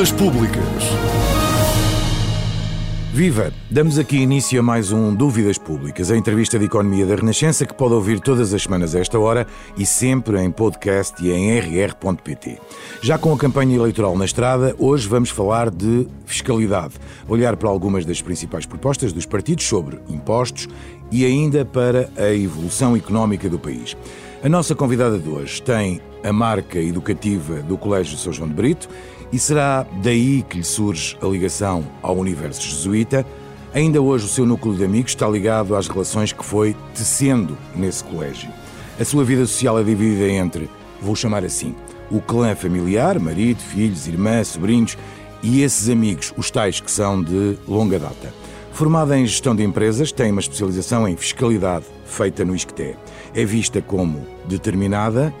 Dúvidas Públicas. Viva! Damos aqui início a mais um Dúvidas Públicas, a entrevista de economia da Renascença que pode ouvir todas as semanas a esta hora e sempre em podcast e em rr.pt. Já com a campanha eleitoral na estrada, hoje vamos falar de fiscalidade, olhar para algumas das principais propostas dos partidos sobre impostos e ainda para a evolução económica do país. A nossa convidada de hoje tem a marca educativa do Colégio São João de Brito e será daí que lhe surge a ligação ao universo jesuíta. Ainda hoje o seu núcleo de amigos está ligado às relações que foi tecendo nesse colégio. A sua vida social é dividida entre, vou chamar assim, o clã familiar, marido, filhos, irmã, sobrinhos e esses amigos, os tais que são de longa data. Formada em gestão de empresas, tem uma especialização em fiscalidade, feita no ISCTE. É vista como determinada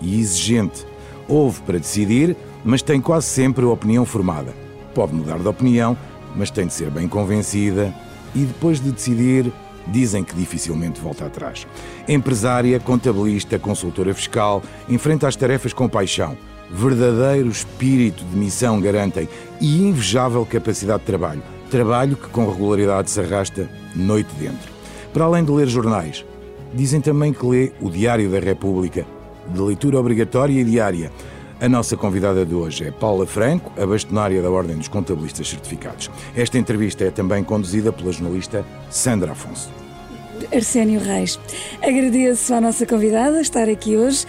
e exigente. Houve para decidir, mas tem quase sempre a opinião formada. Pode mudar de opinião, mas tem de ser bem convencida e depois de decidir, dizem que dificilmente volta atrás. Empresária, contabilista, consultora fiscal, enfrenta as tarefas com paixão. Verdadeiro espírito de missão garantem e invejável capacidade de trabalho. Trabalho que com regularidade se arrasta noite dentro. Para além de ler jornais, dizem também que lê o Diário da República, de leitura obrigatória e diária. A nossa convidada de hoje é Paula Franco, a bastonária da Ordem dos Contabilistas Certificados. Esta entrevista é também conduzida pela jornalista Sandra Afonso. Arsénio Reis. Agradeço à nossa convidada estar aqui hoje.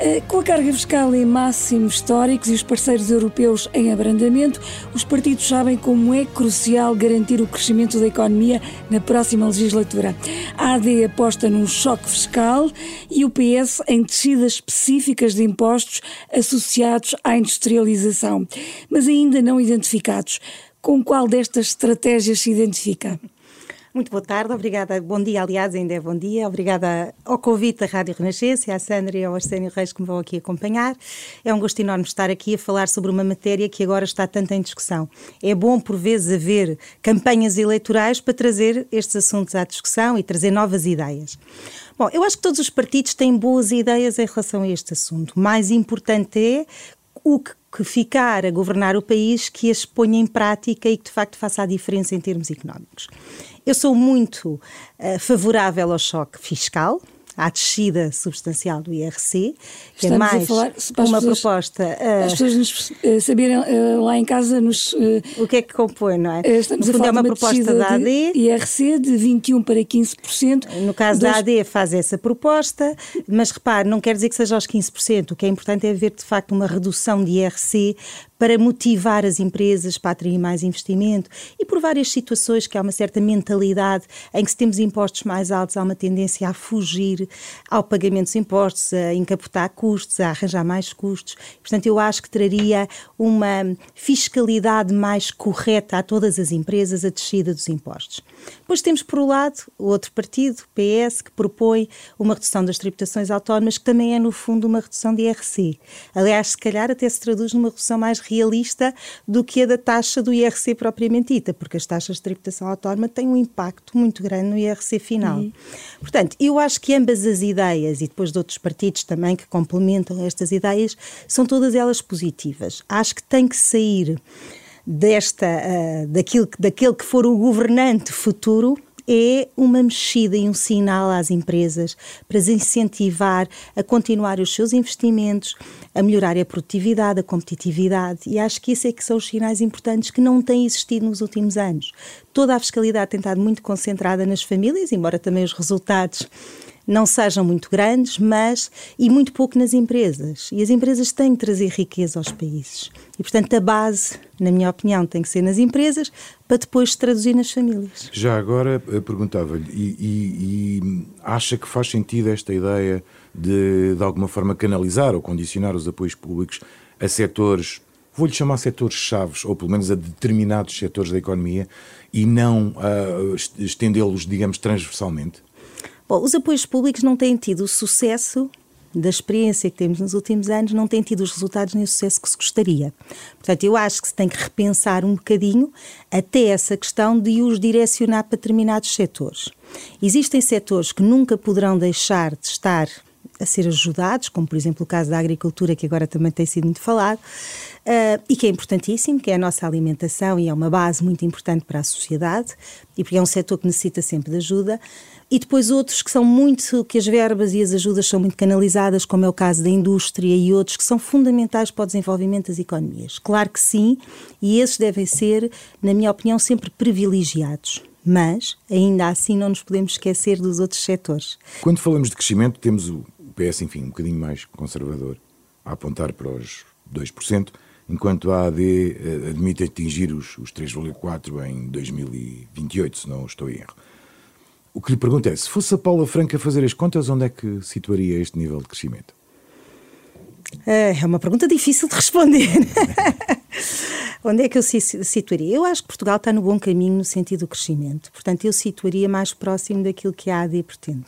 Eh, com a carga fiscal em máximos históricos e os parceiros europeus em abrandamento, os partidos sabem como é crucial garantir o crescimento da economia na próxima legislatura. A AD aposta num choque fiscal e o PS em descidas específicas de impostos associados à industrialização, mas ainda não identificados. Com qual destas estratégias se identifica? Muito boa tarde, obrigada. Bom dia, aliás, ainda é bom dia. Obrigada ao convite da Rádio Renascença, à Sandra e ao Arsénio Reis que me vão aqui acompanhar. É um gosto enorme estar aqui a falar sobre uma matéria que agora está tanto em discussão. É bom, por vezes, haver campanhas eleitorais para trazer estes assuntos à discussão e trazer novas ideias. Bom, eu acho que todos os partidos têm boas ideias em relação a este assunto. Mais importante é o que que ficar a governar o país que as ponha em prática e que de facto faça a diferença em termos económicos. Eu sou muito uh, favorável ao choque fiscal, à descida substancial do IRC, que é Estamos é mais falar, uma pessoas, proposta. Uh, as pessoas nos, uh, saberem uh, lá em casa nos. o que é que compõe, não é? Estamos no fundo, a falar é uma, uma proposta da AD. IRC de 21% para 15%. No caso dos... da AD, faz essa proposta, mas repare, não quer dizer que seja aos 15%. O que é importante é haver, de facto, uma redução de IRC para motivar as empresas para atrair mais investimento e por várias situações que há uma certa mentalidade em que se temos impostos mais altos há uma tendência a fugir ao pagamento dos impostos, a encapotar custos, a arranjar mais custos. Portanto, eu acho que traria uma fiscalidade mais correta a todas as empresas a descida dos impostos. Depois temos, por um lado, o outro partido, PS, que propõe uma redução das tributações autónomas, que também é, no fundo, uma redução de IRC. Aliás, se calhar até se traduz numa redução mais realista do que a da taxa do IRC propriamente dita, porque as taxas de tributação autónoma têm um impacto muito grande no IRC final. Uhum. Portanto, eu acho que ambas as ideias, e depois de outros partidos também que complementam estas ideias, são todas elas positivas. Acho que tem que sair desta, uh, daquilo, daquele que for o governante futuro é uma mexida e um sinal às empresas para as incentivar a continuar os seus investimentos, a melhorar a produtividade, a competitividade, e acho que isso é que são os sinais importantes que não têm existido nos últimos anos. Toda a fiscalidade tem estado muito concentrada nas famílias, embora também os resultados não sejam muito grandes, mas e muito pouco nas empresas. E as empresas têm que trazer riqueza aos países. E, portanto, a base, na minha opinião, tem que ser nas empresas para depois se traduzir nas famílias. Já agora eh, perguntava-lhe, e, e, e, acha que faz sentido esta ideia de, de alguma forma, canalizar ou condicionar os apoios públicos a setores, vou-lhe chamar setores chaves, ou pelo menos a determinados setores da economia, e não uh, estendê-los, digamos, transversalmente? Bom, os apoios públicos não têm tido o sucesso da experiência que temos nos últimos anos, não têm tido os resultados nem o sucesso que se gostaria. Portanto, eu acho que se tem que repensar um bocadinho até essa questão de os direcionar para determinados setores. Existem setores que nunca poderão deixar de estar a ser ajudados, como por exemplo o caso da agricultura, que agora também tem sido muito falado, uh, e que é importantíssimo, que é a nossa alimentação e é uma base muito importante para a sociedade, e porque é um setor que necessita sempre de ajuda. E depois outros que são muito, que as verbas e as ajudas são muito canalizadas, como é o caso da indústria e outros que são fundamentais para o desenvolvimento das economias. Claro que sim, e esses devem ser, na minha opinião, sempre privilegiados mas ainda assim não nos podemos esquecer dos outros setores. Quando falamos de crescimento, temos o PS, enfim, um bocadinho mais conservador, a apontar para os 2%, enquanto a AD eh, admite atingir os, os 3,4% em 2028, se não estou em erro. O que lhe pergunto é, se fosse a Paula Franca fazer as contas, onde é que situaria este nível de crescimento? É uma pergunta difícil de responder. Onde é que eu situaria? Eu acho que Portugal está no bom caminho no sentido do crescimento. Portanto, eu situaria mais próximo daquilo que a AD pretende.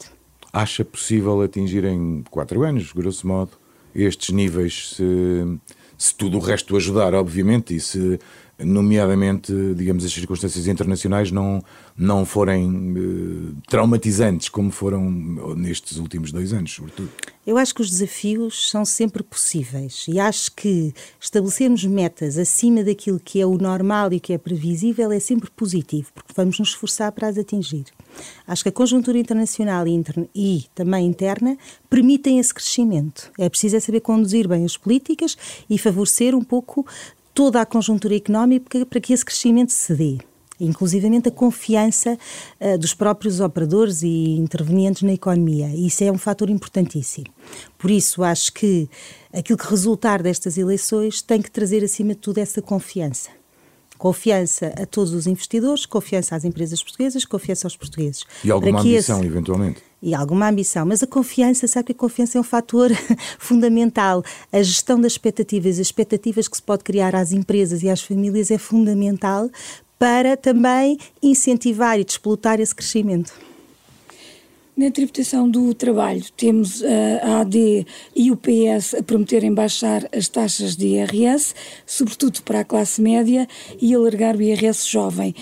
Acha possível atingir em quatro anos, grosso modo, estes níveis, se, se tudo o resto ajudar, obviamente, e se nomeadamente, digamos, as circunstâncias internacionais não, não forem uh, traumatizantes como foram nestes últimos dois anos, sobretudo? Eu acho que os desafios são sempre possíveis e acho que estabelecermos metas acima daquilo que é o normal e que é previsível é sempre positivo, porque vamos nos esforçar para as atingir. Acho que a conjuntura internacional e, interna, e também interna permitem esse crescimento. É preciso é saber conduzir bem as políticas e favorecer um pouco toda a conjuntura económica para que esse crescimento se dê inclusivamente a confiança uh, dos próprios operadores e intervenientes na economia. Isso é um fator importantíssimo. Por isso, acho que aquilo que resultar destas eleições tem que trazer, acima de tudo, essa confiança. Confiança a todos os investidores, confiança às empresas portuguesas, confiança aos portugueses. E alguma ambição, esse... eventualmente? e alguma ambição, mas a confiança, sabe que a confiança é um fator fundamental. A gestão das expectativas, as expectativas que se pode criar às empresas e às famílias é fundamental para também incentivar e despolutar esse crescimento. Na tributação do trabalho, temos a AD e o PS a prometerem baixar as taxas de IRS, sobretudo para a classe média, e alargar o IRS jovem.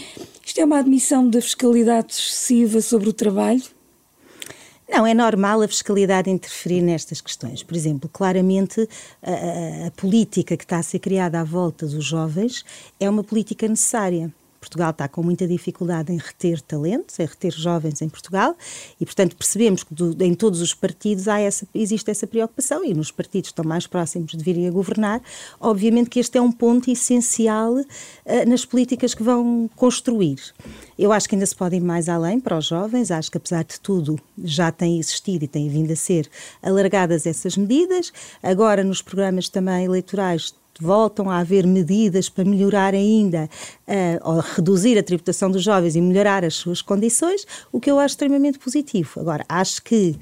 Isto é uma admissão da fiscalidade excessiva sobre o trabalho? Não, é normal a fiscalidade interferir nestas questões. Por exemplo, claramente a, a, a política que está a ser criada à volta dos jovens é uma política necessária. Portugal está com muita dificuldade em reter talentos, em reter jovens em Portugal, e portanto percebemos que do, em todos os partidos há essa, existe essa preocupação, e nos partidos que estão mais próximos de virem a governar, obviamente que este é um ponto essencial uh, nas políticas que vão construir. Eu acho que ainda se pode ir mais além para os jovens, acho que apesar de tudo já tem existido e tem vindo a ser alargadas essas medidas, agora nos programas também eleitorais voltam a haver medidas para melhorar ainda, uh, ou reduzir a tributação dos jovens e melhorar as suas condições, o que eu acho extremamente positivo. Agora, acho que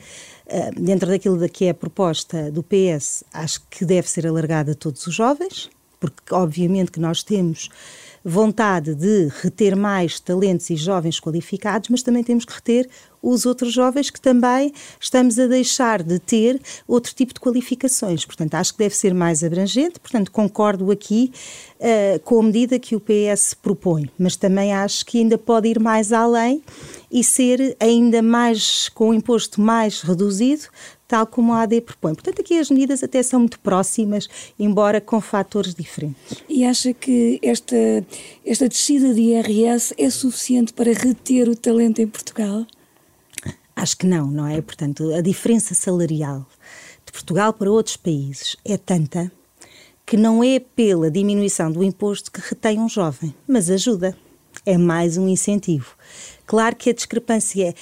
uh, dentro daquilo que é a proposta do PS, acho que deve ser alargada a todos os jovens, porque obviamente que nós temos vontade de reter mais talentos e jovens qualificados, mas também temos que reter os outros jovens que também estamos a deixar de ter outro tipo de qualificações. Portanto, acho que deve ser mais abrangente, portanto, concordo aqui uh, com a medida que o PS propõe, mas também acho que ainda pode ir mais além e ser ainda mais, com o imposto mais reduzido, tal como a AD propõe. Portanto, aqui as medidas até são muito próximas, embora com fatores diferentes. E acha que esta, esta descida de IRS é suficiente para reter o talento em Portugal? Acho que não, não é? Portanto, a diferença salarial de Portugal para outros países é tanta que não é pela diminuição do imposto que retém um jovem, mas ajuda. É mais um incentivo. Claro que a discrepância é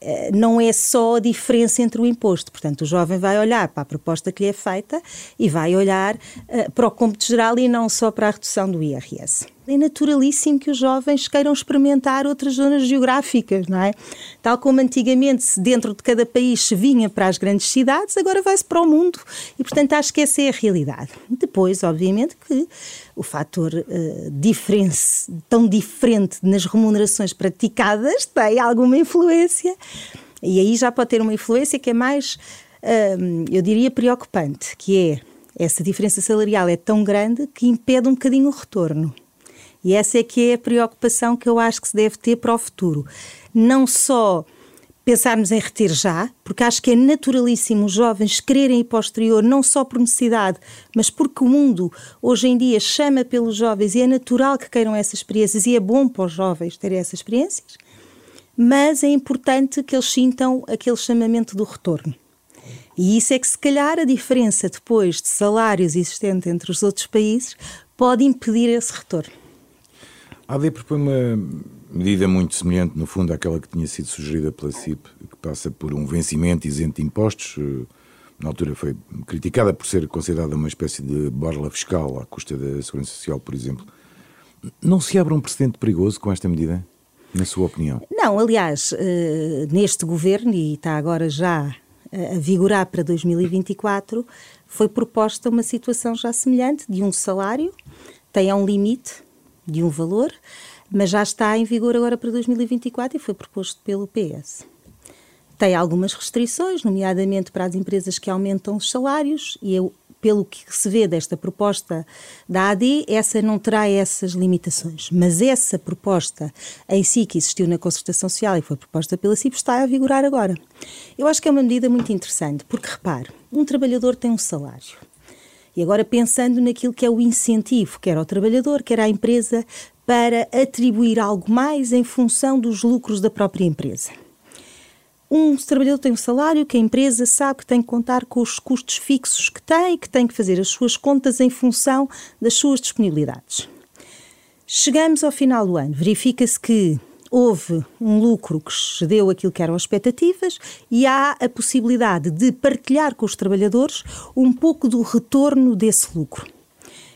eh, não é só a diferença entre o imposto. Portanto, o jovem vai olhar para a proposta que lhe é feita e vai olhar uh, para o cômputo geral e não só para a redução do IRS é naturalíssimo que os jovens queiram experimentar outras zonas geográficas, não é? Tal como antigamente, dentro de cada país se vinha para as grandes cidades, agora vai-se para o mundo. E, portanto, acho que essa é a realidade. Depois, obviamente, que o fator uh, tão diferente nas remunerações praticadas tem alguma influência. E aí já pode ter uma influência que é mais, uh, eu diria, preocupante, que é essa diferença salarial é tão grande que impede um bocadinho o retorno. E essa é que é a preocupação que eu acho que se deve ter para o futuro. Não só pensarmos em reter já, porque acho que é naturalíssimo os jovens quererem ir para o exterior, não só por necessidade, mas porque o mundo hoje em dia chama pelos jovens e é natural que queiram essas experiências e é bom para os jovens terem essas experiências, mas é importante que eles sintam aquele chamamento do retorno. E isso é que, se calhar, a diferença depois de salários existente entre os outros países pode impedir esse retorno. A AD propõe uma medida muito semelhante, no fundo, àquela que tinha sido sugerida pela CIP, que passa por um vencimento isento de impostos. Eh, na altura foi criticada por ser considerada uma espécie de borla fiscal à custa da Segurança Social, por exemplo. Não se abre um precedente perigoso com esta medida, na sua opinião? Não, aliás, eh, neste governo, e está agora já a vigorar para 2024, foi proposta uma situação já semelhante de um salário, tem um limite de um valor, mas já está em vigor agora para 2024 e foi proposto pelo PS. Tem algumas restrições, nomeadamente para as empresas que aumentam os salários, e eu pelo que se vê desta proposta da AD, essa não terá essas limitações. Mas essa proposta em si, que existiu na concertação social e foi proposta pela CIP, está a vigorar agora. Eu acho que é uma medida muito interessante, porque repare, um trabalhador tem um salário. E agora pensando naquilo que é o incentivo, quer ao trabalhador, quer à empresa, para atribuir algo mais em função dos lucros da própria empresa. Um trabalhador tem um salário que a empresa sabe que tem que contar com os custos fixos que tem, que tem que fazer as suas contas em função das suas disponibilidades. Chegamos ao final do ano, verifica-se que houve um lucro que excedeu aquilo que eram as expectativas e há a possibilidade de partilhar com os trabalhadores um pouco do retorno desse lucro.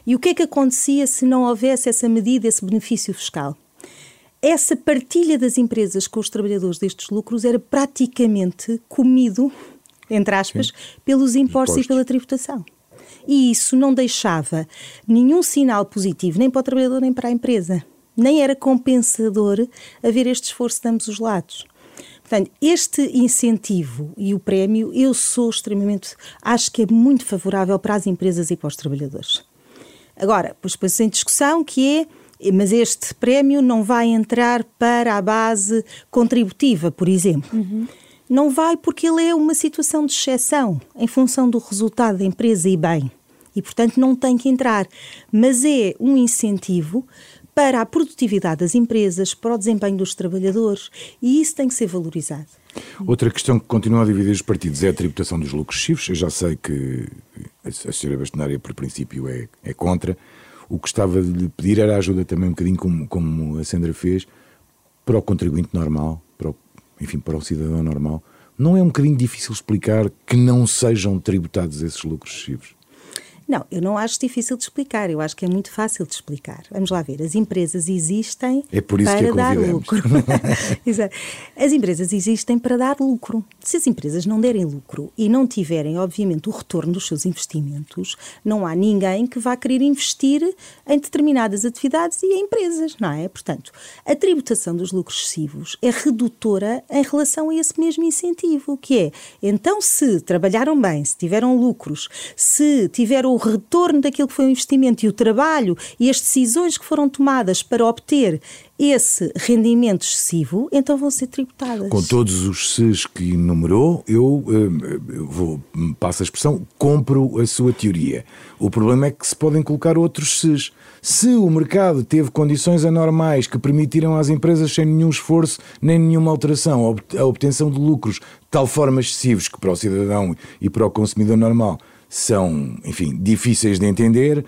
E o que é que acontecia se não houvesse essa medida, esse benefício fiscal? essa partilha das empresas com os trabalhadores destes lucros era praticamente comido, entre aspas, Sim. pelos impostos, impostos e pela tributação. E isso não deixava nenhum sinal positivo, nem para o trabalhador, nem para a empresa. Nem era compensador haver este esforço de ambos os lados. Portanto, este incentivo e o prémio, eu sou extremamente, acho que é muito favorável para as empresas e para os trabalhadores. Agora, depois põe em discussão que é mas este prémio não vai entrar para a base contributiva, por exemplo. Uhum. Não vai porque ele é uma situação de exceção em função do resultado da empresa e bem. E, portanto, não tem que entrar. Mas é um incentivo para a produtividade das empresas, para o desempenho dos trabalhadores e isso tem que ser valorizado. Outra questão que continua a dividir os partidos é a tributação dos lucros excessivos. Eu já sei que a senhora Bastonária, por princípio, é, é contra. O que estava de lhe pedir era ajuda também um bocadinho como, como a Sandra fez, para o contribuinte normal, para o, enfim, para o cidadão normal. Não é um bocadinho difícil explicar que não sejam tributados esses lucros excessivos? Não, eu não acho difícil de explicar, eu acho que é muito fácil de explicar. Vamos lá ver, as empresas existem é para dar lucro. As empresas existem para dar lucro. Se as empresas não derem lucro e não tiverem, obviamente, o retorno dos seus investimentos, não há ninguém que vá querer investir em determinadas atividades e em empresas, não é? Portanto, a tributação dos lucros excessivos é redutora em relação a esse mesmo incentivo, que é, então, se trabalharam bem, se tiveram lucros, se tiveram o retorno daquilo que foi o investimento e o trabalho e as decisões que foram tomadas para obter esse rendimento excessivo, então vão ser tributadas. Com todos os SES que enumerou, eu, eh, eu vou, passo a expressão, compro a sua teoria. O problema é que se podem colocar outros SES. Se o mercado teve condições anormais que permitiram às empresas, sem nenhum esforço nem nenhuma alteração, a obtenção de lucros de tal forma excessivos que para o cidadão e para o consumidor normal são, enfim, difíceis de entender,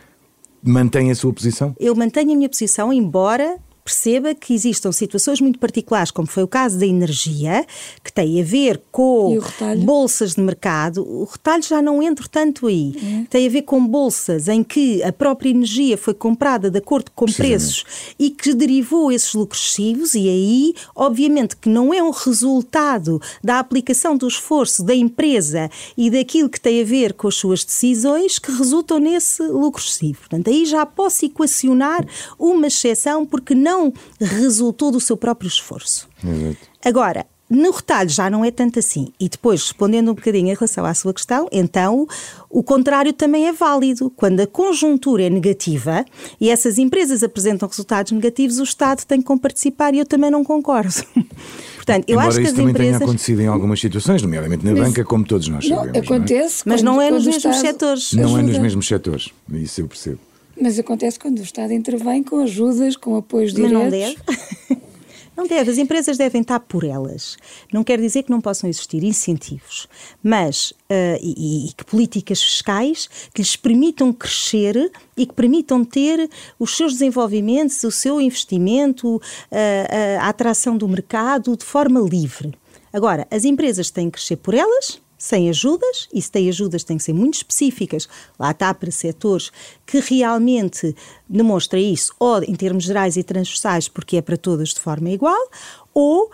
mantém a sua posição? Eu mantenho a minha posição, embora perceba que existam situações muito particulares, como foi o caso da energia, que tem a ver com bolsas de mercado. O retalho já não entra tanto aí. É. Tem a ver com bolsas em que a própria energia foi comprada de acordo com preços e que derivou esses lucros excessivos, e aí, obviamente, que não é um resultado da aplicação do esforço da empresa e daquilo que tem a ver com as suas decisões que resultam nesse lucro excessivo. Portanto, aí já posso equacionar uma exceção porque não não resultou do seu próprio esforço. Exato. Agora, no retalho já não é tanto assim. E depois, respondendo um bocadinho em relação à sua questão, então o contrário também é válido. Quando a conjuntura é negativa e essas empresas apresentam resultados negativos, o Estado tem que participar e eu também não concordo. portanto, eu Embora acho que isso as também empresas... tenha acontecido em algumas situações, nomeadamente na Mas- banca, como todos nós Não, sabemos. não é? acontece. Mas quando- não é nos mesmos Estado setores. Não é nos mesmos setores, isso eu percebo. Mas acontece quando o Estado intervém com ajudas, com apoios Mas diretos. não deve. Não deve, as empresas devem estar por elas. Não quer dizer que não possam existir incentivos, mas ah, e, e que políticas fiscais que lhes permitam crescer e que permitam ter os seus desenvolvimentos, o seu investimento, ah, a atração do mercado de forma livre. Agora, as empresas têm que crescer por elas, sem ajudas, e se tem ajudas têm que ser muito específicas, lá está para setores que realmente demonstrem isso, ou em termos gerais e transversais, porque é para todas de forma igual, ou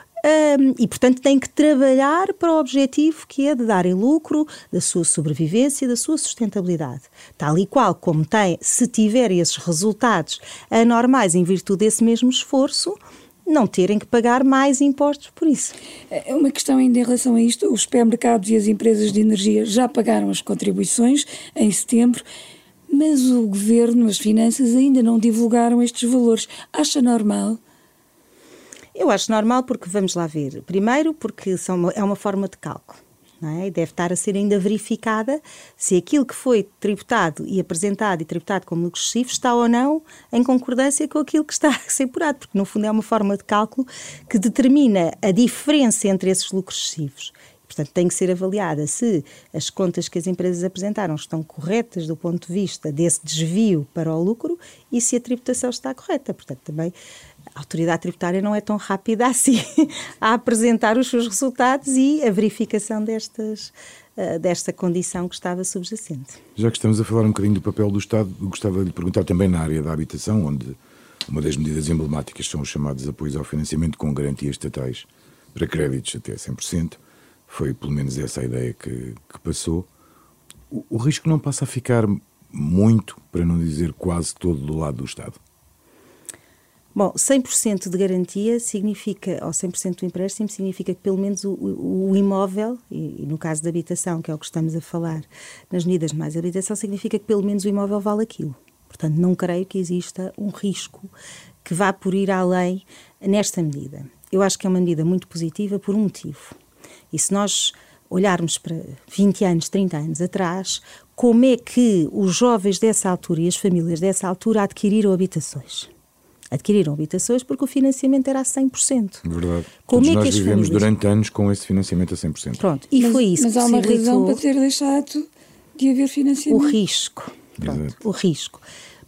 hum, e, portanto, têm que trabalhar para o objetivo que é de darem lucro da sua sobrevivência, da sua sustentabilidade. Tal e qual como tem, se tiverem esses resultados anormais em virtude desse mesmo esforço, não terem que pagar mais impostos por isso. É Uma questão ainda em relação a isto: os supermercados e as empresas de energia já pagaram as contribuições em setembro, mas o governo, as finanças, ainda não divulgaram estes valores. Acha normal? Eu acho normal porque, vamos lá ver, primeiro porque são uma- é uma forma de cálculo. Não é? Deve estar a ser ainda verificada se aquilo que foi tributado e apresentado e tributado como lucro excessivo está ou não em concordância com aquilo que está a ser apurado, porque no fundo é uma forma de cálculo que determina a diferença entre esses lucros excessivos. Portanto, tem que ser avaliada se as contas que as empresas apresentaram estão corretas do ponto de vista desse desvio para o lucro e se a tributação está correta. Portanto, também a autoridade tributária não é tão rápida assim a apresentar os seus resultados e a verificação destas, eh, desta condição que estava subjacente. Já que estamos a falar um bocadinho do papel do Estado, gostava de lhe perguntar também na área da habitação, onde uma das medidas emblemáticas são os chamados apoios ao financiamento com garantias estatais para créditos até 100%. Foi pelo menos essa a ideia que, que passou. O, o risco não passa a ficar muito, para não dizer quase todo, do lado do Estado. Bom, 100% de garantia significa, ou 100% do empréstimo, significa que pelo menos o, o- imóvel, e, e no caso da habitação, que é o que estamos a falar nas medidas de mais habitação, significa que pelo menos o imóvel vale aquilo. Portanto, não creio que exista um risco que vá por ir além nesta medida. Eu acho que é uma medida muito positiva por um motivo. E se nós olharmos para 20 anos, 30 anos atrás, como é que os jovens dessa altura e as famílias dessa altura adquiriram habitações? Adquiriram habitações porque o financiamento era a 100%. Verdade. Como Todos é que nós as vivemos famílias- durante anos com esse financiamento a 100%. Pronto, e mas, foi isso Mas que há uma razão para ter deixado de haver o financiamento. risco. Pronto, o risco.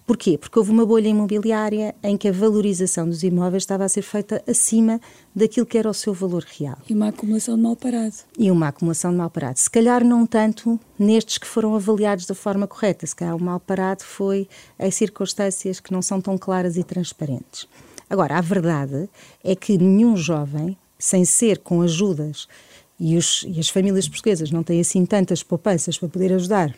Porquê? Porque houve uma bolha imobiliária em que a valorização dos imóveis estava a ser feita acima daquilo que era o seu valor real. E uma acumulação de mal parado. e uma acumulação de mal parado. Se calhar não tanto nestes que foram avaliados da forma correta, se calhar o mal parado foi em circunstâncias que não são tão claras e transparentes. Agora, a verdade é que nenhum jovem, sem ser com ajudas, e, os- e as famílias portuguesas não têm assim tantas poupanças para poder ajudar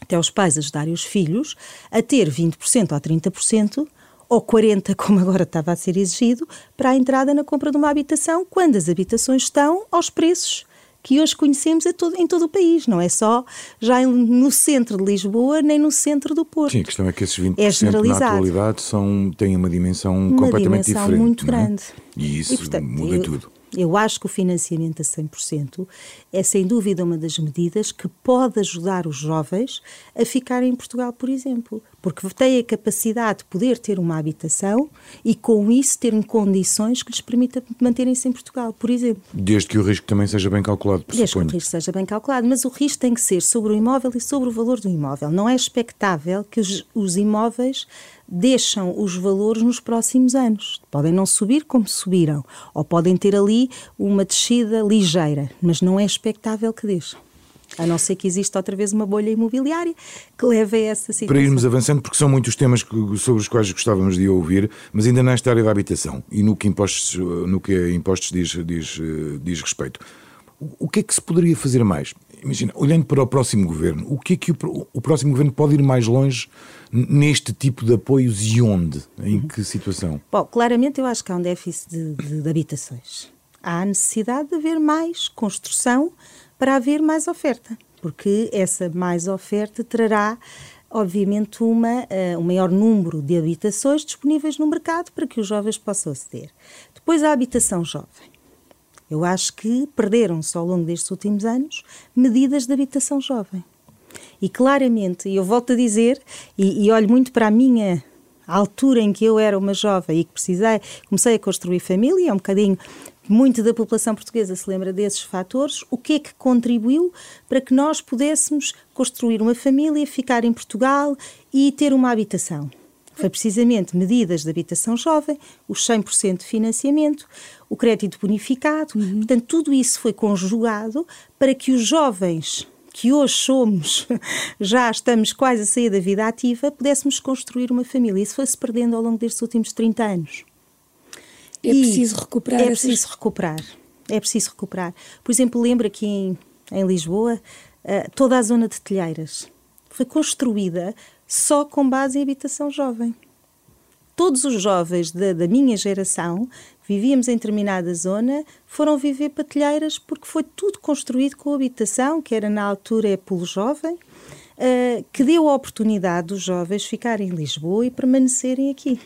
até os pais ajudarem os filhos a ter 20% ou 30% ou 40%, como agora estava a ser exigido, para a entrada na compra de uma habitação, quando as habitações estão aos preços que hoje conhecemos todo- em todo o país, não é só já no centro de Lisboa, nem no centro do Porto. Sim, a questão é que esses 20% É na atualidade são, têm uma dimensão Uma completamente dimensão diferente. muito é? grande. E isso portanto, muda eu, tudo. Eu acho que o financiamento a 100% é sem dúvida uma das medidas que pode ajudar os jovens a ficarem em Portugal, por exemplo, porque têm a capacidade de poder ter uma habitação e com isso terem condições que lhes permitam manterem-se em Portugal, por exemplo. Desde que o risco também seja bem calculado, Desde que o pressuponho. risco seja bem calculado, mas o risco tem que ser sobre o imóvel e sobre o valor do imóvel. Não é expectável que os, os imóveis deixam os valores nos próximos anos. Podem não subir como subiram, ou podem ter ali uma descida ligeira, mas não é expectável que deixem. A não ser que exista outra vez uma bolha imobiliária que leve a essa situação. Para irmos avançando, porque são muitos temas que- sobre os quais gostávamos de ouvir, mas ainda nesta área da habitação e no que impostos, no que impostos diz, diz, eh, diz respeito. O- que é que se poderia fazer mais? Imagina, olhando para o próximo governo, o que é que o, o próximo governo pode ir mais longe neste tipo de apoios e onde? Em que situação? Bom, claramente eu acho que há um déficit de, de- de habitações. Há a necessidade de haver mais construção para haver mais oferta, porque essa mais oferta trará, obviamente, uma, eh, um maior número de habitações disponíveis no mercado para que os jovens possam aceder. Depois a habitação jovem. Eu acho que perderam-se ao longo destes últimos anos medidas de habitação jovem. E claramente, eu volto a dizer, e, e olho muito para a minha altura em que eu era uma jovem e que precisei, comecei a construir família, é um bocadinho muito da população portuguesa se lembra desses fatores. O que é que contribuiu para que nós pudéssemos construir uma família, ficar em Portugal e ter uma habitação? Foi precisamente medidas de habitação jovem, os 100% de financiamento, o crédito bonificado. Uhum. Portanto, tudo isso foi conjugado para que os jovens que hoje somos, já estamos quase a sair da vida ativa, pudéssemos construir uma família. Isso foi-se perdendo ao longo destes últimos 30 anos. É preciso recuperar. É preciso recuperar. É preciso recuperar. Por exemplo, lembro aqui em, em Lisboa, uh, toda a zona de telheiras foi construída só com base em habitação jovem. Todos os jovens da, da minha geração vivíamos em determinada zona, foram viver patilheiras porque foi tudo construído com habitação, que era na altura é Polo Jovem, uh, que deu a oportunidade dos jovens ficarem em Lisboa e permanecerem aqui.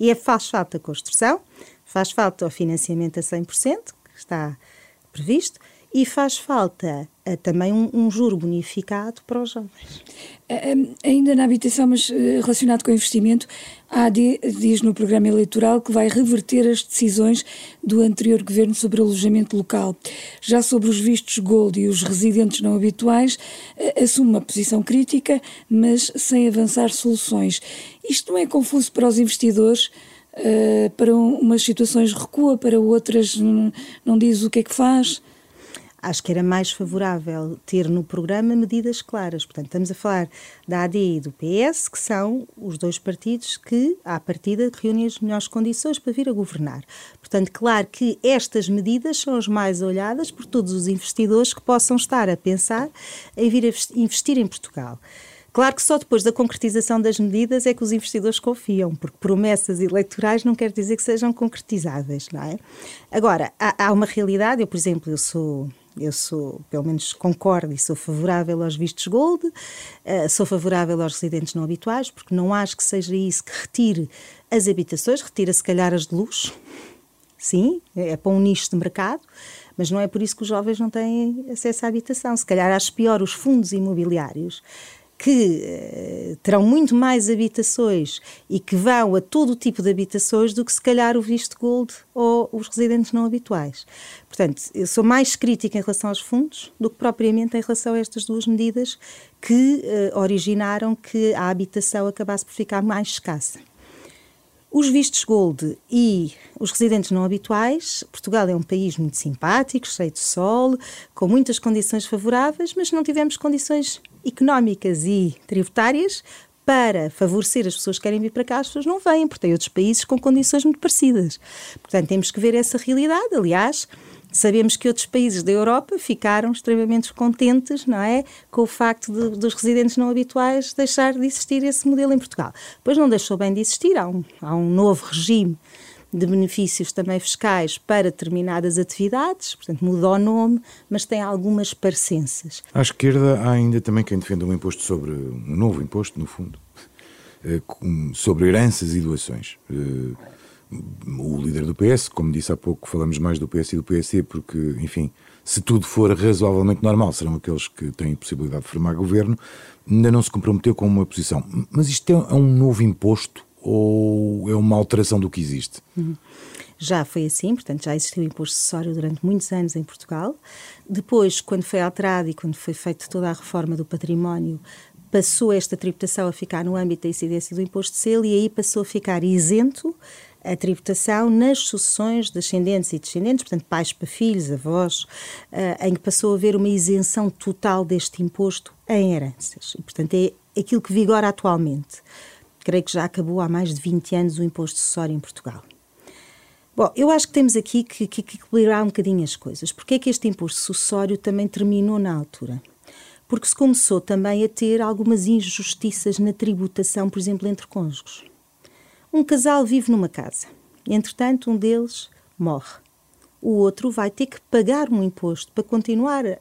E é, faz falta a construção, faz falta o financiamento a 100%, que está previsto, e faz falta uh, também um, um, juro bonificado para os jovens. Uh, ainda na habitação, mas uh, relacionado com o investimento, a AD diz no programa eleitoral que vai reverter as decisões do anterior governo sobre alojamento local. Já sobre os vistos gold e os residentes não habituais, assume uma posição crítica, mas sem avançar soluções. Isto não é confuso para os investidores? para umas situações recua, para outras não, não diz o que é que faz? Acho que era mais favorável ter no programa medidas claras. Portanto, estamos a falar da AD e do PS, que são os dois partidos que, à partida, reúnem as melhores condições para vir a governar. Portanto, claro que estas medidas são as mais olhadas por todos os investidores que possam estar a pensar em vir a investir em Portugal. Claro que só depois da concretização das medidas é que os investidores confiam, porque promessas eleitorais não quer dizer que sejam concretizáveis, não é? Agora, há, há uma realidade, eu, por exemplo, eu sou eu sou, pelo menos concordo e sou favorável aos vistos gold, uh, sou favorável aos residentes não habituais, porque não acho que seja isso que retire as habitações, retira se calhar as de luxo, sim, é para um nicho de mercado, mas não é por isso que os jovens não têm acesso à habitação. Se calhar acho pior os fundos imobiliários que eh, terão muito mais habitações e que vão a todo tipo de habitações do que se calhar o visto gold ou os residentes não habituais. Portanto, eu sou mais crítica em relação aos fundos do que propriamente em relação a estas duas medidas que eh, originaram que a habitação acabasse por ficar mais escassa. Os vistos gold e os residentes não habituais, Portugal é um país muito simpático, cheio de sol, com muitas condições favoráveis, mas não tivemos condições económicas e tributárias para favorecer as pessoas que querem vir para cá, as pessoas não vêm, porque tem outros países com condições muito parecidas. Portanto, temos que ver essa realidade. Aliás, Sabemos que outros países da Europa ficaram extremamente contentes, não é, com o facto de, dos residentes não habituais deixar de existir esse modelo em Portugal. Pois não deixou bem de existir, há um, há um novo regime de benefícios também fiscais para determinadas atividades, portanto muda o nome, mas tem algumas parecenças. À esquerda há ainda também quem defenda um imposto sobre, um novo imposto, no fundo, eh, sobre heranças e doações. O líder do PS, como disse há pouco, falamos mais do PS e do PSD, porque, enfim, se tudo for razoavelmente normal, serão aqueles que têm possibilidade de formar governo, ainda não se comprometeu com uma posição. Mas isto é um novo imposto ou é uma alteração do que existe? Uhum. Já foi assim, portanto, já existiu o imposto acessório durante muitos anos em Portugal. Depois, quando foi alterado e quando foi feita toda a reforma do património, passou esta tributação a ficar no âmbito da incidência do imposto de selo e aí passou a ficar isento a tributação nas sucessões de ascendentes e descendentes, portanto, pais para filhos, avós, uh, em que passou a haver uma isenção total deste imposto em heranças. E, portanto, é aquilo que vigora atualmente. Creio que já acabou há mais de 20 anos o imposto sucessório em Portugal. Bom, eu acho que temos aqui que, que, que equilibrar um bocadinho as coisas. Porque é que este imposto sucessório também terminou na altura? Porque se começou também a ter algumas injustiças na tributação, por exemplo, entre cônjuges. Um casal vive numa casa. Entretanto, um deles morre. O outro vai ter que pagar um imposto para continuar a,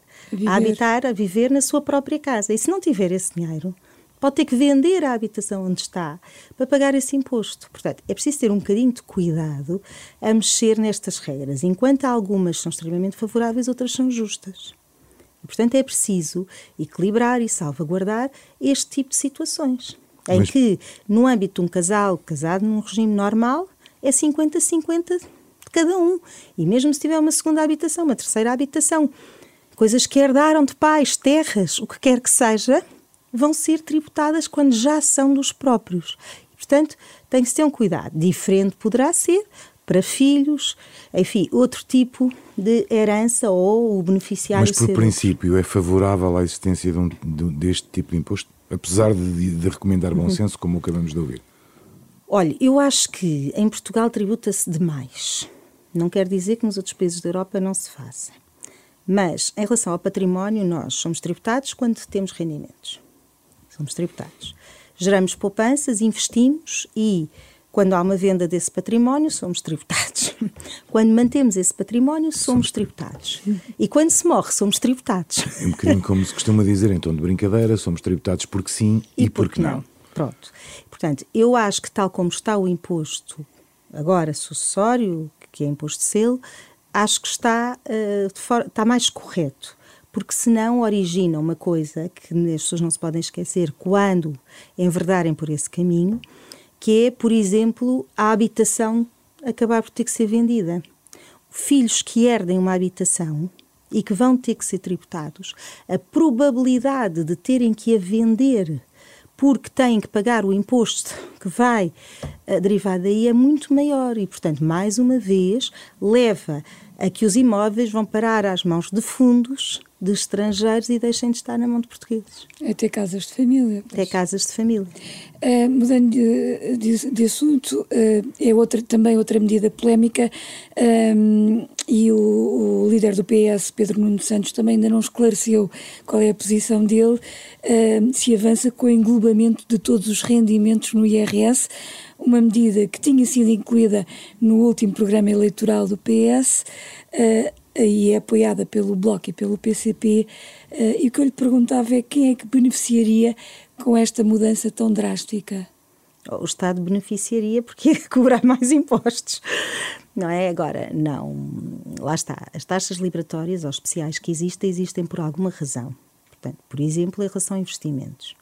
a habitar, a viver na sua própria casa. E se não tiver esse dinheiro, pode ter que vender a habitação onde está para pagar esse imposto. Portanto, é preciso ter um bocadinho de cuidado a mexer nestas regras. Enquanto algumas são extremamente favoráveis, outras são justas. portanto, é preciso equilibrar e salvaguardar este tipo de situações. Em Mas... que, no âmbito de um casal casado num regime normal, é 50-50 de cada um. E mesmo se tiver uma segunda habitação, uma terceira habitação, coisas que herdaram de pais, terras, o que quer que seja, vão ser tributadas quando já são dos próprios. Portanto, tem que se ter um cuidado. Diferente poderá ser para filhos, enfim, outro tipo de herança ou o beneficiário. Mas, por princípio, é favorável à existência de um, de, deste tipo de imposto, apesar de, de recomendar bom uhum. senso, como acabamos de ouvir? Olha, eu acho que em Portugal tributa-se demais. Não quer dizer que nos outros países da Europa não se faça. Mas, em relação ao património, nós somos tributados quando temos rendimentos somos tributados. Geramos poupanças, investimos e, quando há uma venda desse património, somos tributados. Quando mantemos esse património, somos, tributados. E quando se morre, somos tributados. É um bocadinho como se costuma dizer em tom de brincadeira: somos tributados porque sim e, e porque, porque não. não. Pronto. Portanto, eu acho que, tal como está o imposto agora sucessório, que é imposto de selo, acho que está, uh, for, está mais correto porque senão origina uma coisa que as pessoas não se podem esquecer quando enverdarem por esse caminho, que é, por exemplo, a habitação acabar por ter que ser vendida. Filhos que herdem uma habitação e que vão ter que ser tributados, a probabilidade de terem que a vender porque têm que pagar o imposto que vai uh, derivar daí é muito maior e, portanto, mais uma vez, leva a que os imóveis vão parar às mãos de fundos de estrangeiros e deixem de estar na mão de portugueses. Até casas de família. Até casas de família. Uh, mudando de, de, de assunto, uh, é outra, também outra medida polémica um, ah, e o, o, líder do PS, Pedro Nuno Santos, também ainda não esclareceu qual é a posição dele, uh, se avança com o englobamento de todos os rendimentos no IRS, uma medida que tinha sido incluída no último programa eleitoral do PS, e é apoiada pelo Bloco e pelo PCP, eh, e o que eu lhe perguntava é quem é que beneficiaria com esta mudança tão drástica? O Estado beneficiaria porque ia cobrar mais impostos. Não é? Agora, não. Lá está. As taxas liberatórias ou especiais que existem, existem por alguma razão. Portanto, por exemplo, em relação a investimentos.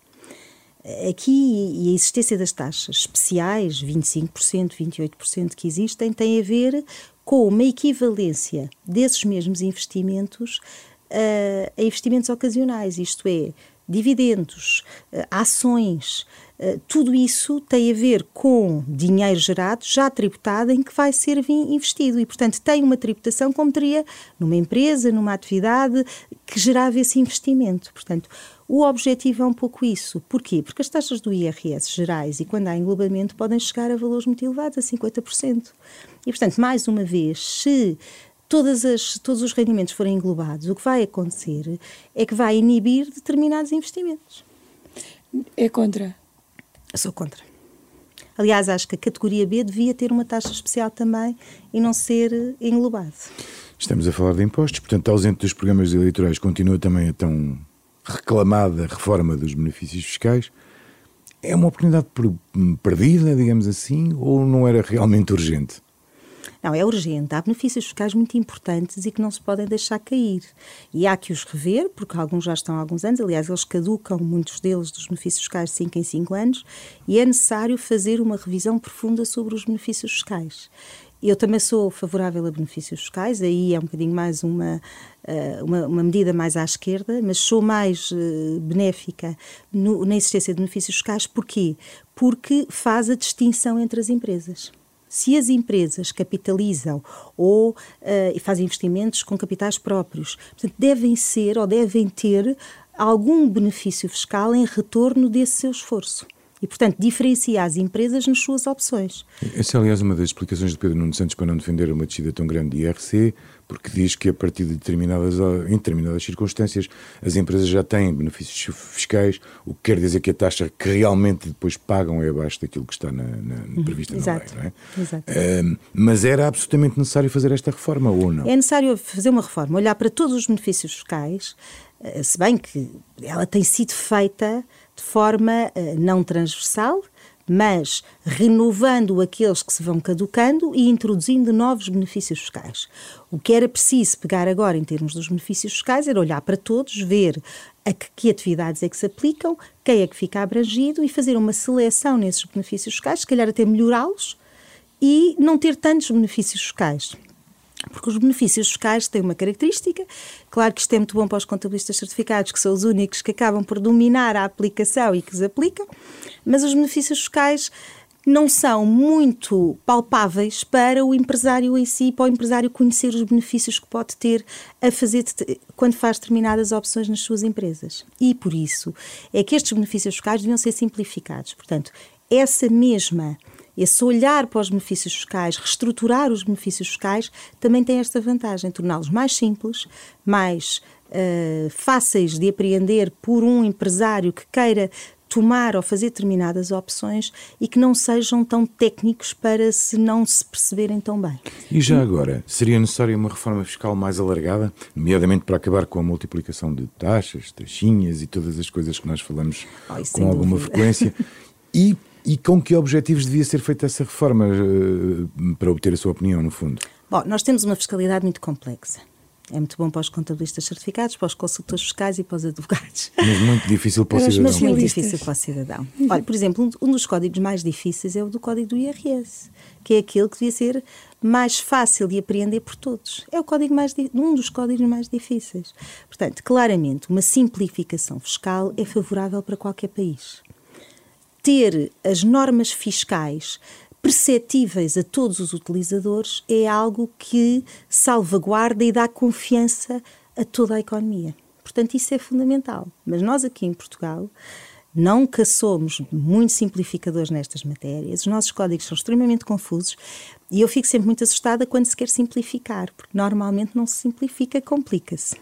Aqui, e a existência das taxas especiais, 25%, 28% que existem, tem a ver com uma equivalência desses mesmos investimentos uh, a investimentos ocasionais, isto é, dividendos, uh, ações, uh, tudo isso tem a ver com dinheiro gerado, já tributado, em que vai ser investido e, portanto, tem uma tributação como teria numa empresa, numa atividade que gerava esse investimento. Portanto, o objetivo é um pouco isso. Porquê? Porque as taxas do IRS gerais e quando há englobamento podem chegar a valores muito elevados, a 50%. E, portanto, mais uma vez, se todas as, todos os rendimentos forem englobados, o que vai acontecer é que vai inibir determinados investimentos. É contra? Eu sou contra. Aliás, acho que a categoria B devia ter uma taxa especial também e não ser englobado. Estamos a falar de impostos, portanto, ausente dos programas eleitorais, continua também a tão reclamada reforma dos benefícios fiscais. É uma oportunidade perdida, digamos assim, ou não era realmente urgente? Não, é urgente. Há benefícios fiscais muito importantes e que não se podem deixar cair. E há que os rever, porque alguns já estão há alguns anos. Aliás, eles caducam, muitos deles, dos benefícios fiscais de 5 em 5 anos. E é necessário fazer uma revisão profunda sobre os benefícios fiscais. Eu também sou favorável a benefícios fiscais, aí é um bocadinho mais uma, eh, uma, uma medida mais à esquerda, mas sou mais uh, benéfica no, na existência de benefícios fiscais. Porquê? Porque faz a distinção entre as empresas. Se as empresas capitalizam ou uh, fazem investimentos com capitais próprios, portanto, devem ser ou devem ter algum benefício fiscal em retorno desse seu esforço e, portanto, diferencia as empresas nas suas opções. Essa é, aliás, uma das explicações de Pedro Nuno Santos para não defender uma descida tão grande de IRC, porque diz que a partir de determinadas, em determinadas circunstâncias as empresas já têm benefícios fiscais, o que quer dizer que a taxa que realmente depois pagam é abaixo daquilo que está na, na, uhum. prevista na lei. Não é? Exato. Uh, mas era absolutamente necessário fazer esta reforma ou não? É necessário fazer uma reforma, olhar para todos os benefícios fiscais, se bem que ela tem sido feita de forma uh, não transversal, mas renovando aqueles que se vão caducando e introduzindo novos benefícios fiscais. O que era preciso pegar agora em termos dos benefícios fiscais era olhar para todos, ver a que, que atividades é que se aplicam, quem é que fica abrangido e fazer uma seleção nesses benefícios fiscais, se calhar até melhorá-los e não ter tantos benefícios fiscais. Porque os benefícios fiscais têm uma característica, claro que isto é muito bom para os contabilistas certificados, que são os únicos que acabam por dominar a aplicação e que os aplicam, mas os benefícios fiscais não são muito palpáveis para o empresário em si, para o empresário conhecer os benefícios que pode ter a fazer quando faz determinadas opções nas suas empresas. E por isso é que estes benefícios fiscais deviam ser simplificados. Portanto, essa mesma esse olhar para os benefícios fiscais, reestruturar os benefícios fiscais, também tem esta vantagem, torná-los mais simples, mais uh, fáceis de apreender por um empresário que queira tomar ou fazer determinadas opções e que não sejam tão técnicos para se não se perceberem tão bem. E já agora, seria necessária uma reforma fiscal mais alargada, nomeadamente para acabar com a multiplicação de taxas, taxinhas e todas as coisas que nós falamos oh, com alguma dúvida. frequência? E e com que objetivos devia ser feita essa reforma, eh, para obter a sua opinião, no fundo? Bom, nós temos uma fiscalidade muito complexa. É muito bom para os contabilistas certificados, para os consultores fiscais e para os advogados. Mas muito difícil para o cidadão. Mas muito difícil para o cidadão. Olha, por exemplo, um dos códigos mais difíceis é o do código do IRS, que é aquele que devia ser mais fácil de apreender por todos. É o código mais, um dos códigos mais difíceis. Portanto, claramente, uma simplificação fiscal é favorável para qualquer país ter as normas fiscais perceptíveis a todos os utilizadores é algo que salvaguarda e dá confiança a toda a economia. Portanto, isso é fundamental. Mas nós aqui em Portugal nunca somos muito simplificadores nestas matérias. Os nossos códigos são extremamente confusos e eu fico sempre muito assustada quando se quer simplificar, porque normalmente não se simplifica, complica-se.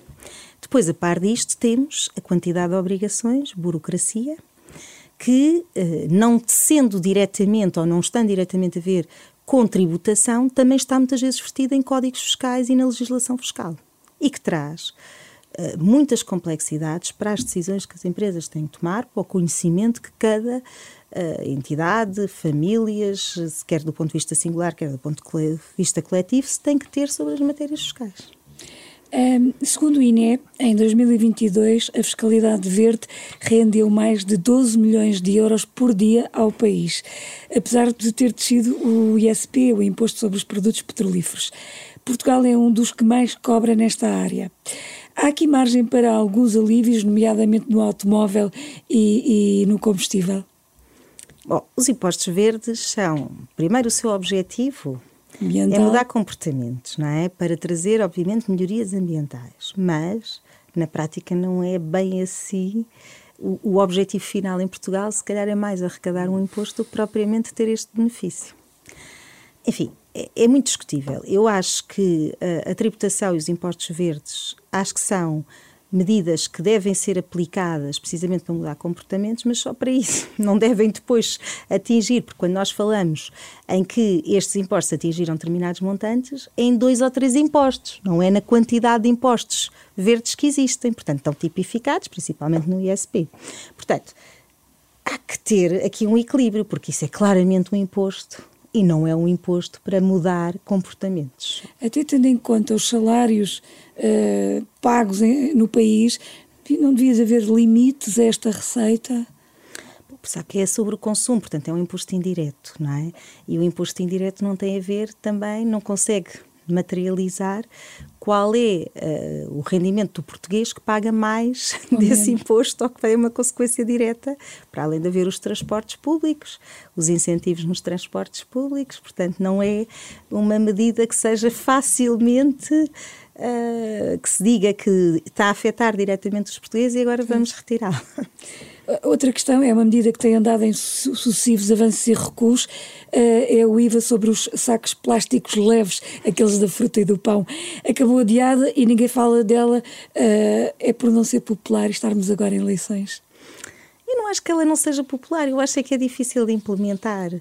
Depois, a par disto, temos a quantidade de obrigações, burocracia, que, eh, não sendo diretamente ou não estando diretamente a ver com tributação, também está muitas vezes vestida em códigos fiscais e na legislação fiscal. E que traz uh, muitas complexidades para as decisões que as empresas têm que tomar, para o conhecimento que cada uh, entidade, famílias, quer do ponto de vista singular, quer do ponto de vista coletivo, se tem que ter sobre as matérias fiscais. Um, segundo o INE, em 2022, a fiscalidade verde rendeu mais de 12 milhões de euros por dia ao país, apesar de ter descido o ISP, o Imposto sobre os Produtos Petrolíferos. Portugal é um dos que mais cobra nesta área. Há aqui margem para alguns alívios, nomeadamente no automóvel e, e no combustível? Bom, os impostos verdes são, primeiro, o seu objetivo Ambiental. É mudar comportamentos, não é? Para trazer, obviamente, melhorias ambientais. Mas, na prática, não é bem assim. O, o objetivo final em Portugal, se calhar, é mais arrecadar um imposto do que propriamente ter este benefício. Enfim, é, é muito discutível. Eu acho que a, a tributação e os impostos verdes, acho que são medidas que devem ser aplicadas precisamente para mudar comportamentos, mas só para isso. Não devem depois atingir, porque quando nós falamos em que estes impostos atingiram determinados montantes, é em dois ou três impostos, não é na quantidade de impostos verdes que existem, portanto, estão tipificados, principalmente no ISP. Portanto, há que ter aqui um equilíbrio, porque isso é claramente um imposto e não é um imposto para mudar comportamentos. Até tendo em conta os salários uh, pagos em, no país, não devia haver limites a esta receita? Sabe que é sobre o consumo, portanto é um imposto indireto, não é? E o imposto indireto não tem a ver também, não consegue materializar qual é uh, o rendimento do português que paga mais desse imposto ou que tem uma consequência direta, para além de haver os transportes públicos, os incentivos nos transportes públicos. Portanto, não é uma medida que seja facilmente. Uh, que se diga que está a afetar diretamente os portugueses e agora vamos retirá-la. Outra questão é uma medida que tem andado em sucessivos avanços e recuos, eh, é o IVA sobre os sacos plásticos leves, aqueles da fruta e do pão. Acabou adiada e ninguém fala dela, eh, é por não ser popular e estarmos agora em eleições. Eu não acho que ela não seja popular, eu acho é que é difícil de implementar.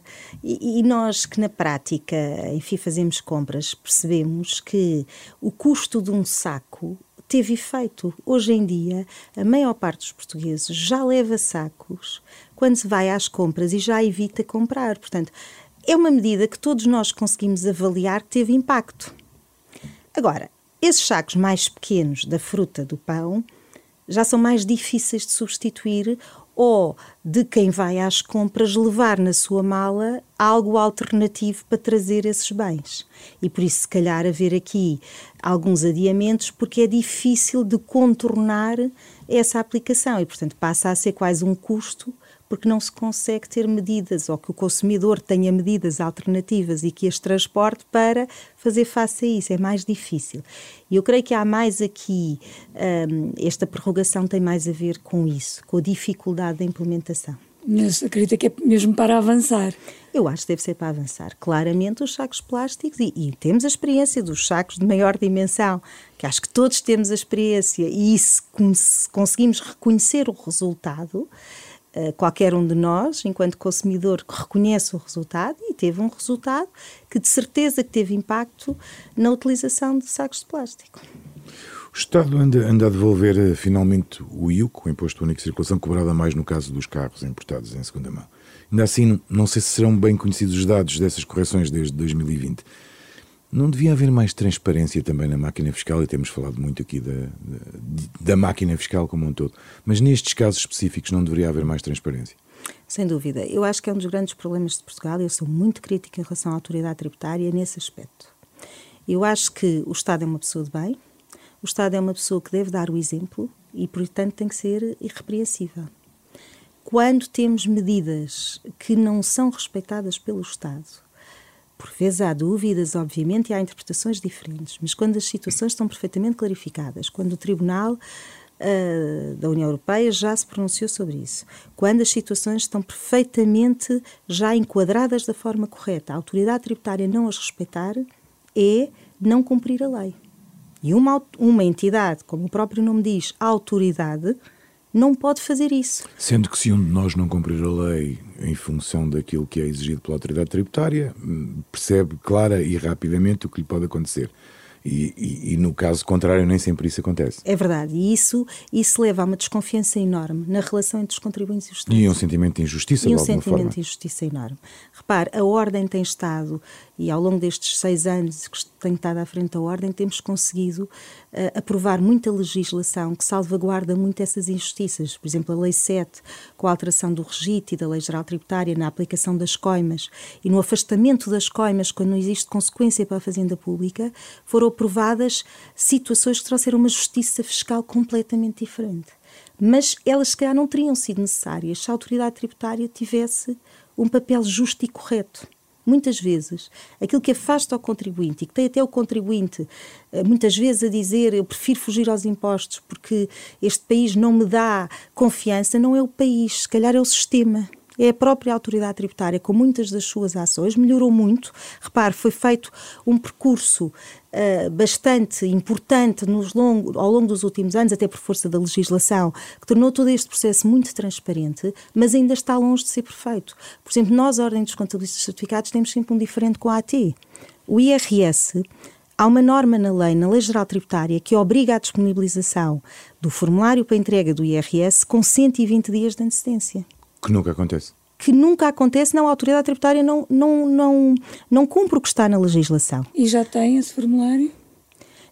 E, e, nós que na prática, enfim, fazemos compras, percebemos que o custo de um saco teve efeito. Hoje em dia, a maior parte dos portugueses já leva sacos quando se vai às compras e já evita comprar. Portanto, é uma medida que todos nós conseguimos avaliar que teve impacto. Agora, esses sacos mais pequenos da fruta do pão já são mais difíceis de substituir ou de quem vai às compras levar na sua mala algo alternativo para trazer esses bens. E por isso, se calhar, haver aqui alguns adiamentos, porque é difícil de contornar essa aplicação e, portanto, passa a ser quase um custo porque não se consegue ter medidas ou que o consumidor tenha medidas alternativas e que as transporte para fazer face a isso. É mais difícil. E eu creio que há mais aqui, um, esta prorrogação tem mais a ver com isso, com a dificuldade da implementação. Mas acredita que é mesmo para avançar? Eu acho que deve ser para avançar. Claramente, os sacos plásticos, e, e, temos a experiência dos sacos de maior dimensão, que acho que todos temos a experiência, e se conseguimos reconhecer o resultado, qualquer um de nós, enquanto consumidor, reconhece o resultado e teve um resultado que de certeza que teve impacto na utilização de sacos de plástico. O Estado anda, anda a devolver eh, finalmente o IUC, o Imposto Único de Circulação, cobrado mais no caso dos carros importados em segunda mão. Ainda assim, não sei se serão bem conhecidos os dados dessas correções desde 2020. Não devia haver mais transparência também na máquina fiscal, e temos falado muito aqui da, da, da, máquina fiscal como um todo, mas nestes casos específicos não deveria haver mais transparência? Sem dúvida. Eu acho que é um dos grandes problemas de Portugal e eu sou muito crítica em relação à autoridade tributária nesse aspecto. Eu acho que o Estado é uma pessoa de bem, o Estado é uma pessoa que deve dar o exemplo e, portanto, tem que ser irrepreensível. Quando temos medidas que não são respeitadas pelo Estado, por vezes há dúvidas, obviamente, e há interpretações diferentes, mas quando as situações estão perfeitamente clarificadas, quando o Tribunal uh, da União Europeia já se pronunciou sobre isso, quando as situações estão perfeitamente já enquadradas da forma correta, a autoridade tributária não as respeitar é não cumprir a lei. E uma, uma entidade, como o próprio nome diz, autoridade, não pode fazer isso. Sendo que se um de nós não cumprir a lei em função daquilo que é exigido pela autoridade tributária, percebe clara e rapidamente o que lhe pode acontecer. E, e, e, no caso contrário, nem sempre isso acontece. É verdade, e isso, isso leva a uma desconfiança enorme na relação entre os contribuintes e os Estados. E um sentimento de injustiça, e um sentimento forma. de injustiça enorme. Repare, a Ordem tem estado, e ao longo destes seis anos que tenho estado à frente da Ordem, temos conseguido uh, aprovar muita legislação que salvaguarda muito essas injustiças. Por exemplo, a Lei 7, com a alteração do regite e da Lei Geral Tributária na aplicação das coimas e no afastamento das coimas quando não existe consequência para a Fazenda Pública, foram aprovadas situações que trouxeram uma justiça fiscal completamente diferente. Mas elas, se calhar, não teriam sido necessárias se a autoridade tributária tivesse um papel justo e correto. Muitas vezes, aquilo que afasta o contribuinte e que tem até o contribuinte eh, muitas vezes a dizer eu prefiro fugir aos impostos porque este país não me dá confiança, não é o país, se calhar é o sistema é a própria autoridade tributária, com muitas das suas ações, melhorou muito. Repare, foi feito um percurso uh, bastante importante longo, ao longo dos últimos anos, até por força da legislação, que tornou todo este processo muito transparente, mas ainda está longe de ser perfeito. Por exemplo, nós, Ordem dos Contabilistas Certificados, temos sempre um diferente com a AT. O IRS Há uma norma na lei, na Lei Geral Tributária, que obriga a disponibilização do formulário para entrega do IRS com 120 dias de antecedência. Que nunca acontece. Que nunca acontece, não, a autoridade tributária não, não, não, não cumpre o que está na legislação. E já tem esse formulário?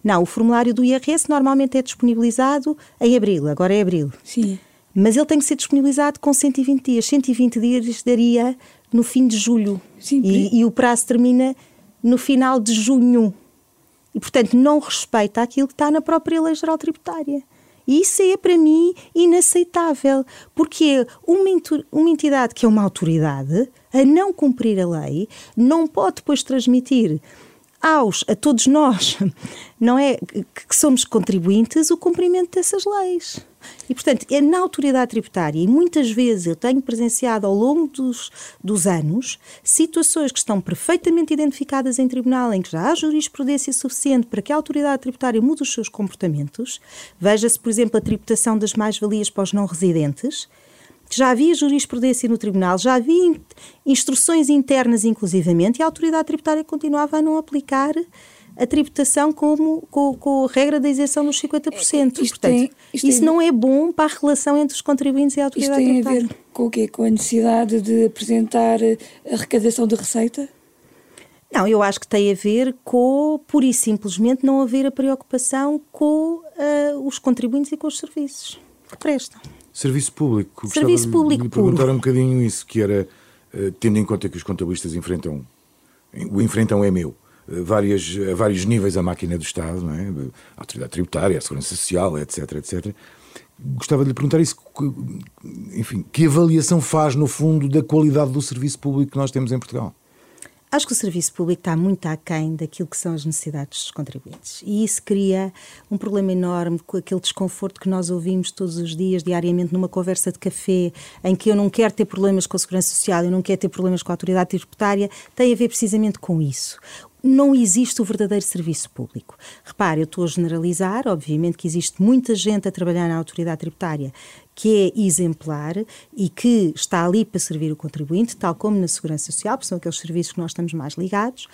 Não, o formulário do IRS normalmente é disponibilizado em abril, agora é abril. Sim. Mas ele tem que ser disponibilizado com 120 dias. 120 dias daria no fim de julho. Sim, e, e o prazo termina no final de junho. E, portanto, não respeita aquilo que está na própria Lei Geral Tributária. E isso é para mim inaceitável, porque uma, uma entidade que é uma autoridade a não cumprir a lei não pode depois transmitir aos, a todos nós, não é, que somos contribuintes, o cumprimento dessas leis. E, portanto, é na autoridade tributária, e muitas vezes eu tenho presenciado ao longo dos, dos anos situações que estão perfeitamente identificadas em tribunal, em que já há jurisprudência suficiente para que a autoridade tributária mude os seus comportamentos. Veja-se, por exemplo, a tributação das mais-valias para os não residentes. Já havia jurisprudência no tribunal, já havia instruções internas, inclusivamente, e a autoridade tributária continuava a não aplicar a tributação como, com, com a regra da isenção dos 50%. Isto Portanto, tem, isso não é bom para a relação entre os contribuintes e a autoridade Isto tem a ver com o quê? Com a necessidade de apresentar a arrecadação de receita? Não, eu acho que tem a ver com, pura e simplesmente, não haver a preocupação com uh, os contribuintes e com os serviços que prestam. Serviço público. Serviço Gostava público de puro. perguntar um bocadinho isso, que era, uh, tendo em conta que os contabilistas enfrentam, o enfrentam é meu, uh, várias, a vários níveis a máquina do Estado, não é? a autoridade tributária, a segurança social, etc, etc. Gostava de lhe perguntar isso, enfim, que avaliação faz, no fundo, da qualidade do serviço público que nós temos em Portugal? Acho que o serviço público está muito aquém daquilo que são as necessidades dos contribuintes. E isso cria um problema enorme com aquele desconforto que nós ouvimos todos os dias, diariamente, numa conversa de café, em que eu não quero ter problemas com a Segurança Social, eu não quero ter problemas com a autoridade tributária, tem a ver precisamente com isso não existe o verdadeiro serviço público. Repare, eu estou a generalizar, obviamente que existe muita gente a trabalhar na autoridade tributária que é exemplar e que está ali para servir o contribuinte, tal como na Segurança Social, porque são aqueles serviços que nós estamos mais ligados,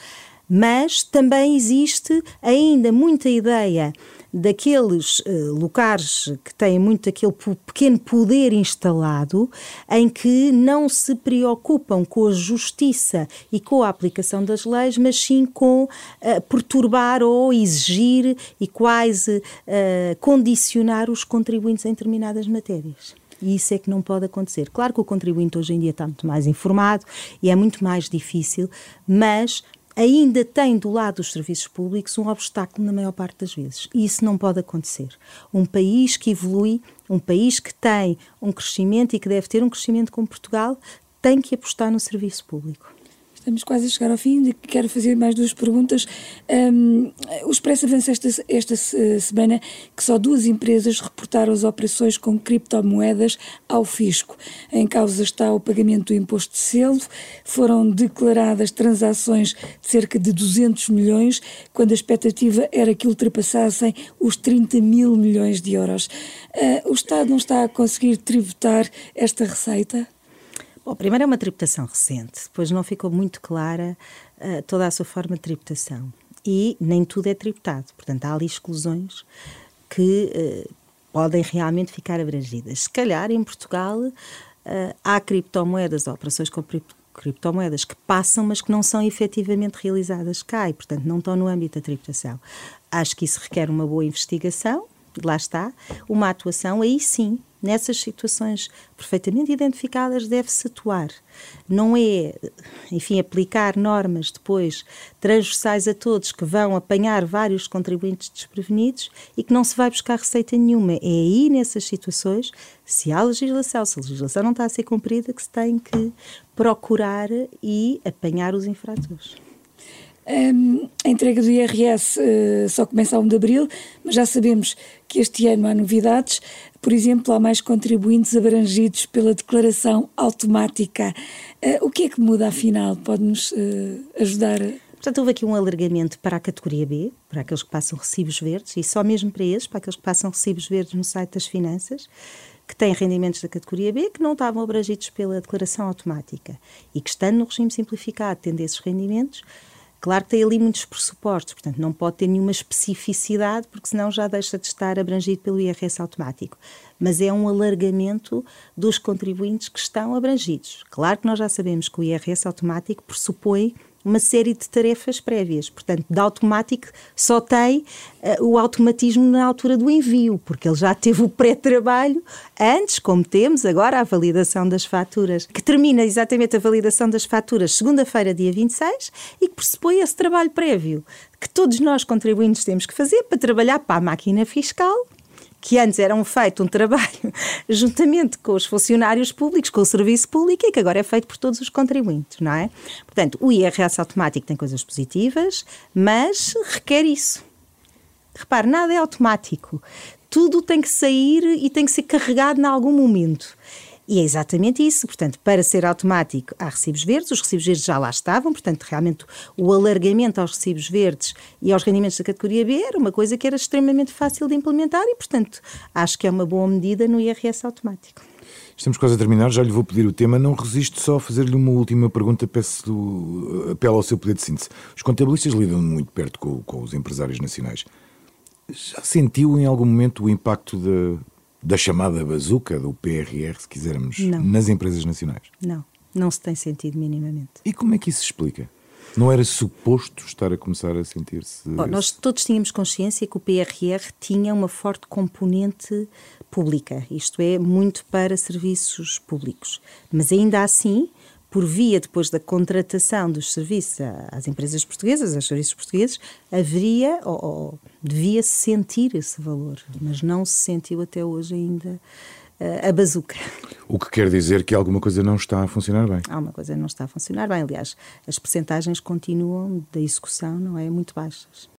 mas também existe ainda muita ideia daqueles uh, locais que têm muito aquele pequeno poder instalado, em que não se preocupam com a justiça e com a aplicação das leis, mas sim com uh, perturbar ou exigir e quase uh, condicionar os contribuintes em determinadas matérias. E isso é que não pode acontecer. Claro que o contribuinte hoje em dia está muito mais informado e é muito mais difícil, mas ainda tem do lado dos serviços públicos um obstáculo na maior parte das vezes. E isso não pode acontecer. Um país que evolui, um país que tem um crescimento e que deve ter um crescimento como Portugal, tem que apostar no serviço público. Estamos quase a chegar ao fim, quero fazer mais duas perguntas. Um, o Expresso avança esta, esta semana que só duas empresas reportaram as operações com criptomoedas ao fisco. Em causa está o pagamento do imposto de selo. Foram declaradas transações de cerca de 200 milhões, quando a expectativa era que ultrapassassem os 30 mil milhões de euros. Uh, o Estado não está a conseguir tributar esta receita? Bom, primeiro é uma tributação recente, depois não ficou muito clara uh, toda a sua forma de tributação. E nem tudo é tributado, portanto, há ali exclusões que uh, podem realmente ficar abrangidas. Se calhar em Portugal uh, há criptomoedas, operações com criptomoedas que passam, mas que não são efetivamente realizadas cá e, portanto, não estão no âmbito da tributação. Acho que isso requer uma boa investigação, lá está, uma atuação, aí sim Nessas situações perfeitamente identificadas deve-se atuar. Não é, enfim, aplicar normas depois transversais a todos que vão apanhar vários contribuintes desprevenidos e que não se vai buscar receita nenhuma. É aí nessas situações, se há legislação, se a legislação não está a ser cumprida, que se tem que procurar e apanhar os infratores. Um, a entrega do IRS uh, eh, só começa a 1 de abril, mas já sabemos que este ano há novidades. Por exemplo, há mais contribuintes abrangidos pela declaração automática. Uh, o que é que muda, afinal? Pode-nos uh, ajudar? Portanto, houve aqui um alargamento para a categoria B, para aqueles que passam recibos verdes, e só mesmo para esses, para aqueles que passam recibos verdes no site das finanças, que têm rendimentos da categoria B que não estavam abrangidos pela declaração automática e que, estando no regime simplificado, tendo esses rendimentos, Claro que tem ali muitos pressupostos, portanto não pode ter nenhuma especificidade, porque senão já deixa de estar abrangido pelo IRS automático. Mas é um alargamento dos contribuintes que estão abrangidos. Claro que nós já sabemos que o IRS automático pressupõe uma série de tarefas prévias. Portanto, de automático só tem uh, o automatismo na altura do envio, porque ele já teve o pré-trabalho antes, como temos agora a validação das faturas, que termina exatamente a validação das faturas segunda-feira, dia 26, e que pressupõe esse trabalho prévio que todos nós contribuintes temos que fazer para trabalhar para a máquina fiscal que antes eram feito um trabalho juntamente com os funcionários públicos, com o serviço público e que agora é feito por todos os contribuintes, não é? Portanto, o IRS automático tem coisas positivas, mas requer isso. Repare, nada é automático. Tudo tem que sair e tem que ser carregado em algum momento. E é exatamente isso. Portanto, para ser automático, há recibos verdes, os recibos verdes já lá estavam, portanto, realmente o alargamento aos recibos verdes e aos rendimentos da categoria B era uma coisa que era extremamente fácil de implementar e, portanto, acho que é uma boa medida no IRS automático. Estamos quase a terminar, já lhe vou pedir o tema. Não resisto só a fazer-lhe uma última pergunta, peço apelo ao seu poder de síntese. Os contabilistas lidam muito perto com, com os empresários nacionais. Já sentiu em algum momento o impacto da, da chamada bazuca, do PRR, se quisermos, não. nas empresas nacionais? Não, não se tem sentido minimamente. E como é que isso se explica? Não era suposto estar a começar a sentir-se. nós todos tínhamos consciência que o PRR tinha uma forte componente pública, isto é, muito para serviços públicos. Mas ainda assim, por via depois da contratação dos serviços às empresas portuguesas, aos serviços portugueses, haveria ou, ou devia-se sentir esse valor, mas não se sentiu até hoje ainda a bazuca. O que quer dizer que alguma coisa não está a funcionar bem. Alguma coisa não está a funcionar bem. Aliás, as percentagens continuam da execução, não é? Muito baixas.